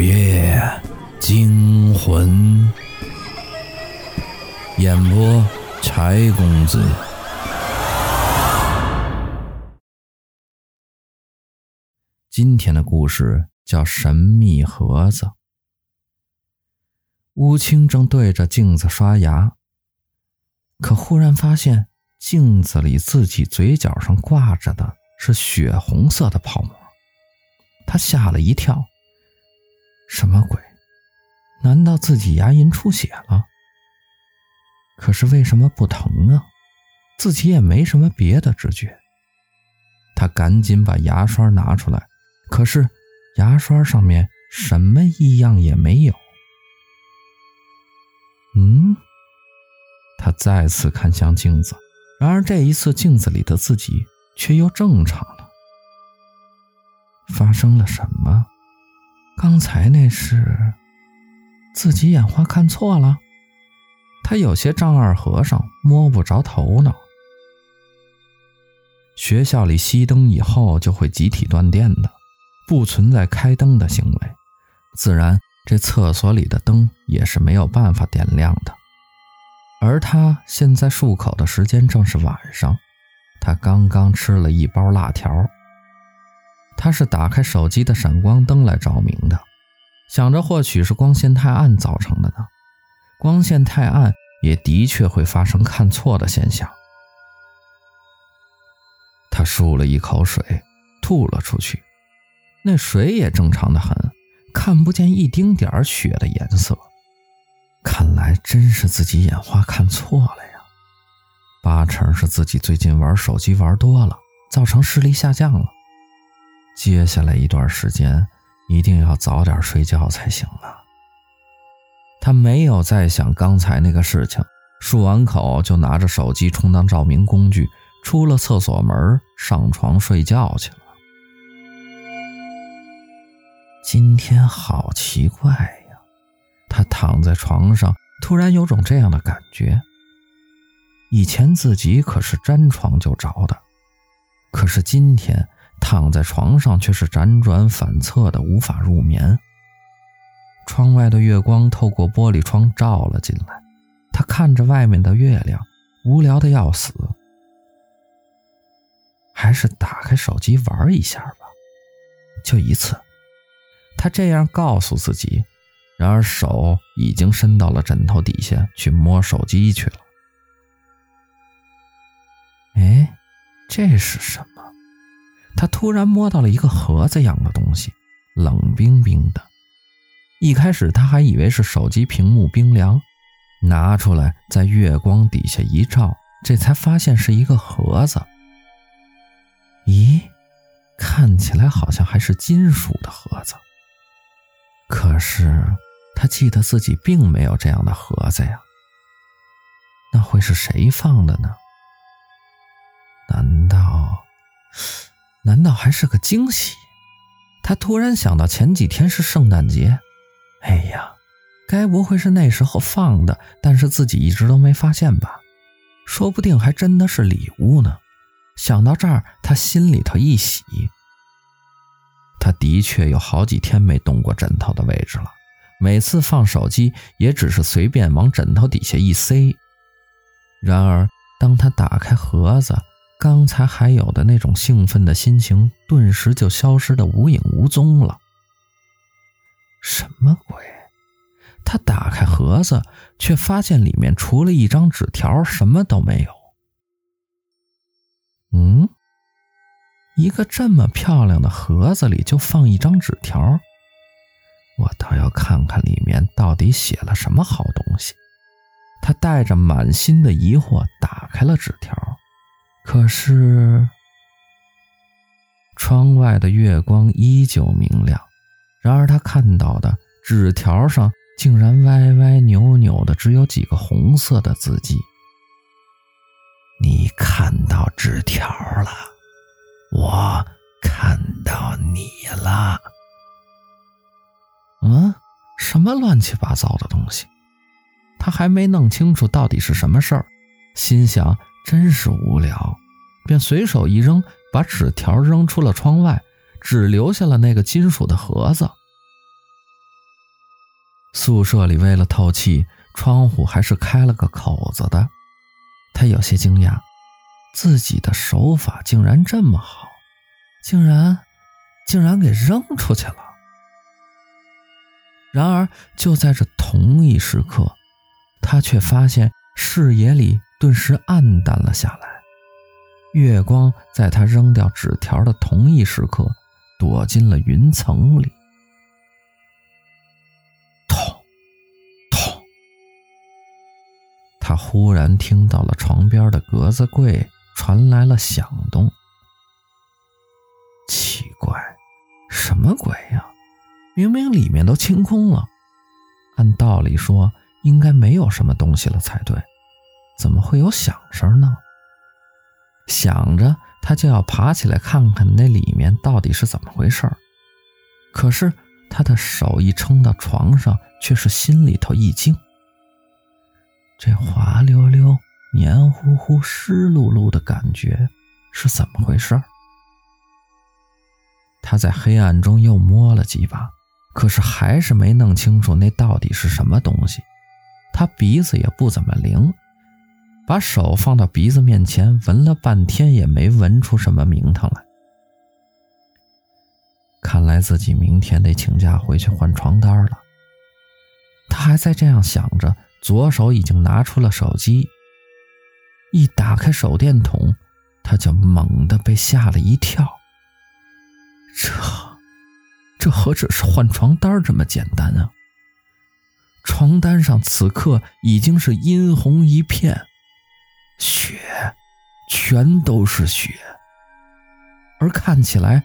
午夜惊魂，演播柴公子。今天的故事叫《神秘盒子》。乌青正对着镜子刷牙，可忽然发现镜子里自己嘴角上挂着的是血红色的泡沫，他吓了一跳。什么鬼？难道自己牙龈出血了？可是为什么不疼呢？自己也没什么别的知觉。他赶紧把牙刷拿出来，可是牙刷上面什么异样也没有。嗯，他再次看向镜子，然而这一次镜子里的自己却又正常了。发生了什么？刚才那是自己眼花看错了，他有些丈二和尚摸不着头脑。学校里熄灯以后就会集体断电的，不存在开灯的行为，自然这厕所里的灯也是没有办法点亮的。而他现在漱口的时间正是晚上，他刚刚吃了一包辣条。他是打开手机的闪光灯来照明的，想着或许是光线太暗造成的呢。光线太暗也的确会发生看错的现象。他漱了一口水，吐了出去，那水也正常的很，看不见一丁点儿血的颜色。看来真是自己眼花看错了呀，八成是自己最近玩手机玩多了，造成视力下降了。接下来一段时间，一定要早点睡觉才行啊。他没有再想刚才那个事情，漱完口就拿着手机充当照明工具，出了厕所门，上床睡觉去了。今天好奇怪呀，他躺在床上，突然有种这样的感觉。以前自己可是沾床就着的，可是今天。躺在床上却是辗转反侧的，无法入眠。窗外的月光透过玻璃窗照了进来，他看着外面的月亮，无聊的要死。还是打开手机玩一下吧，就一次。他这样告诉自己，然而手已经伸到了枕头底下去摸手机去了。哎，这是什么？他突然摸到了一个盒子样的东西，冷冰冰的。一开始他还以为是手机屏幕冰凉，拿出来在月光底下一照，这才发现是一个盒子。咦，看起来好像还是金属的盒子。可是他记得自己并没有这样的盒子呀。那会是谁放的呢？难？难道还是个惊喜？他突然想到前几天是圣诞节，哎呀，该不会是那时候放的，但是自己一直都没发现吧？说不定还真的是礼物呢。想到这儿，他心里头一喜。他的确有好几天没动过枕头的位置了，每次放手机也只是随便往枕头底下一塞。然而，当他打开盒子，刚才还有的那种兴奋的心情，顿时就消失得无影无踪了。什么鬼？他打开盒子，却发现里面除了一张纸条，什么都没有。嗯，一个这么漂亮的盒子里就放一张纸条，我倒要看看里面到底写了什么好东西。他带着满心的疑惑打开了纸条。可是，窗外的月光依旧明亮。然而，他看到的纸条上竟然歪歪扭扭的，只有几个红色的字迹。你看到纸条了，我看到你了。嗯，什么乱七八糟的东西？他还没弄清楚到底是什么事儿，心想。真是无聊，便随手一扔，把纸条扔出了窗外，只留下了那个金属的盒子。宿舍里为了透气，窗户还是开了个口子的。他有些惊讶，自己的手法竟然这么好，竟然，竟然给扔出去了。然而，就在这同一时刻，他却发现视野里顿时暗淡了下来。月光在他扔掉纸条的同一时刻，躲进了云层里。他忽然听到了床边的格子柜传来了响动。奇怪，什么鬼呀？明明里面都清空了，按道理说应该没有什么东西了才对，怎么会有响声呢？想着，他就要爬起来看看那里面到底是怎么回事。可是他的手一撑到床上，却是心里头一惊。这滑溜溜、黏糊糊、湿漉漉的感觉是怎么回事？他在黑暗中又摸了几把，可是还是没弄清楚那到底是什么东西。他鼻子也不怎么灵，把手放到鼻子面前闻了半天，也没闻出什么名堂来。看来自己明天得请假回去换床单了。他还在这样想着。左手已经拿出了手机，一打开手电筒，他就猛地被吓了一跳。这，这何止是换床单这么简单啊！床单上此刻已经是殷红一片，血，全都是血，而看起来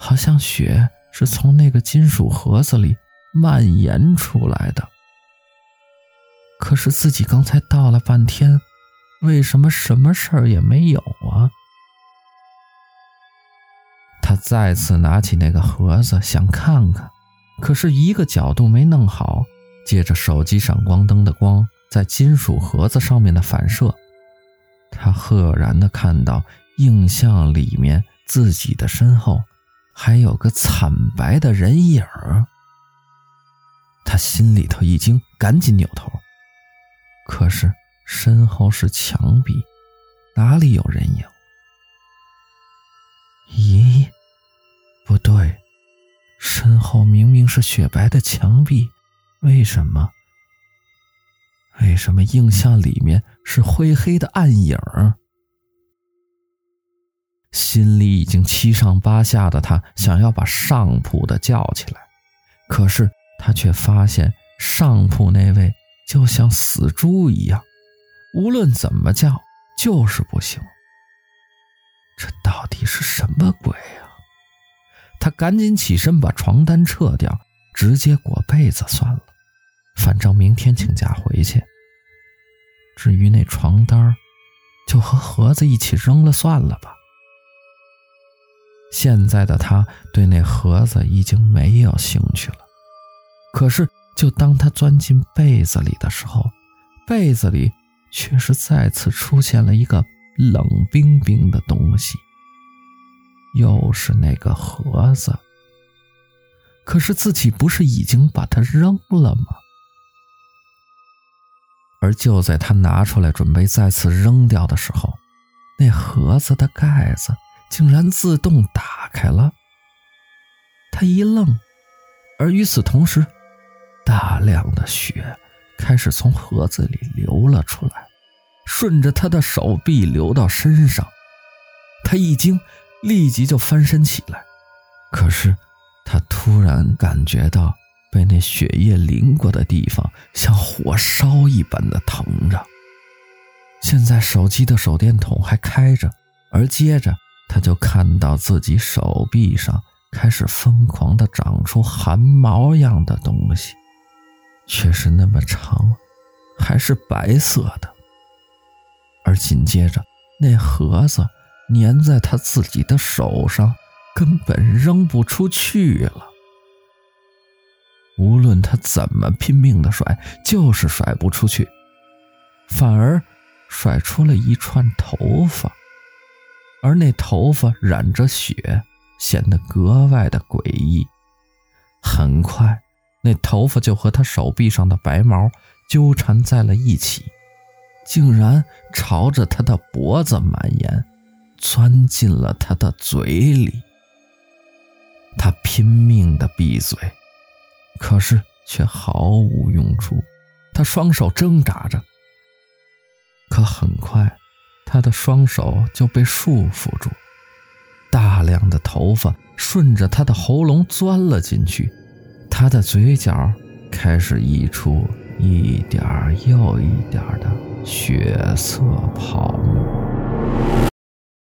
好像血是从那个金属盒子里蔓延出来的。可是自己刚才倒了半天，为什么什么事儿也没有啊？他再次拿起那个盒子想看看，可是一个角度没弄好，借着手机闪光灯的光在金属盒子上面的反射，他赫然的看到映像里面自己的身后还有个惨白的人影儿。他心里头一惊，赶紧扭头。可是身后是墙壁，哪里有人影？咦，不对，身后明明是雪白的墙壁，为什么？为什么印象里面是灰黑的暗影？心里已经七上八下的他，想要把上铺的叫起来，可是他却发现上铺那位。就像死猪一样，无论怎么叫，就是不行。这到底是什么鬼啊？他赶紧起身把床单撤掉，直接裹被子算了。反正明天请假回去。至于那床单，就和盒子一起扔了算了吧。现在的他对那盒子已经没有兴趣了。可是。就当他钻进被子里的时候，被子里却是再次出现了一个冷冰冰的东西，又是那个盒子。可是自己不是已经把它扔了吗？而就在他拿出来准备再次扔掉的时候，那盒子的盖子竟然自动打开了。他一愣，而与此同时，大量的血开始从盒子里流了出来，顺着他的手臂流到身上。他一惊，立即就翻身起来。可是他突然感觉到被那血液淋过的地方像火烧一般的疼着。现在手机的手电筒还开着，而接着他就看到自己手臂上开始疯狂的长出汗毛样的东西。却是那么长，还是白色的，而紧接着那盒子粘在他自己的手上，根本扔不出去了。无论他怎么拼命的甩，就是甩不出去，反而甩出了一串头发，而那头发染着血，显得格外的诡异。很快。那头发就和他手臂上的白毛纠缠在了一起，竟然朝着他的脖子蔓延，钻进了他的嘴里。他拼命地闭嘴，可是却毫无用处。他双手挣扎着，可很快，他的双手就被束缚住。大量的头发顺着他的喉咙钻了进去，他的嘴角开始溢出一点又一点的血色泡沫。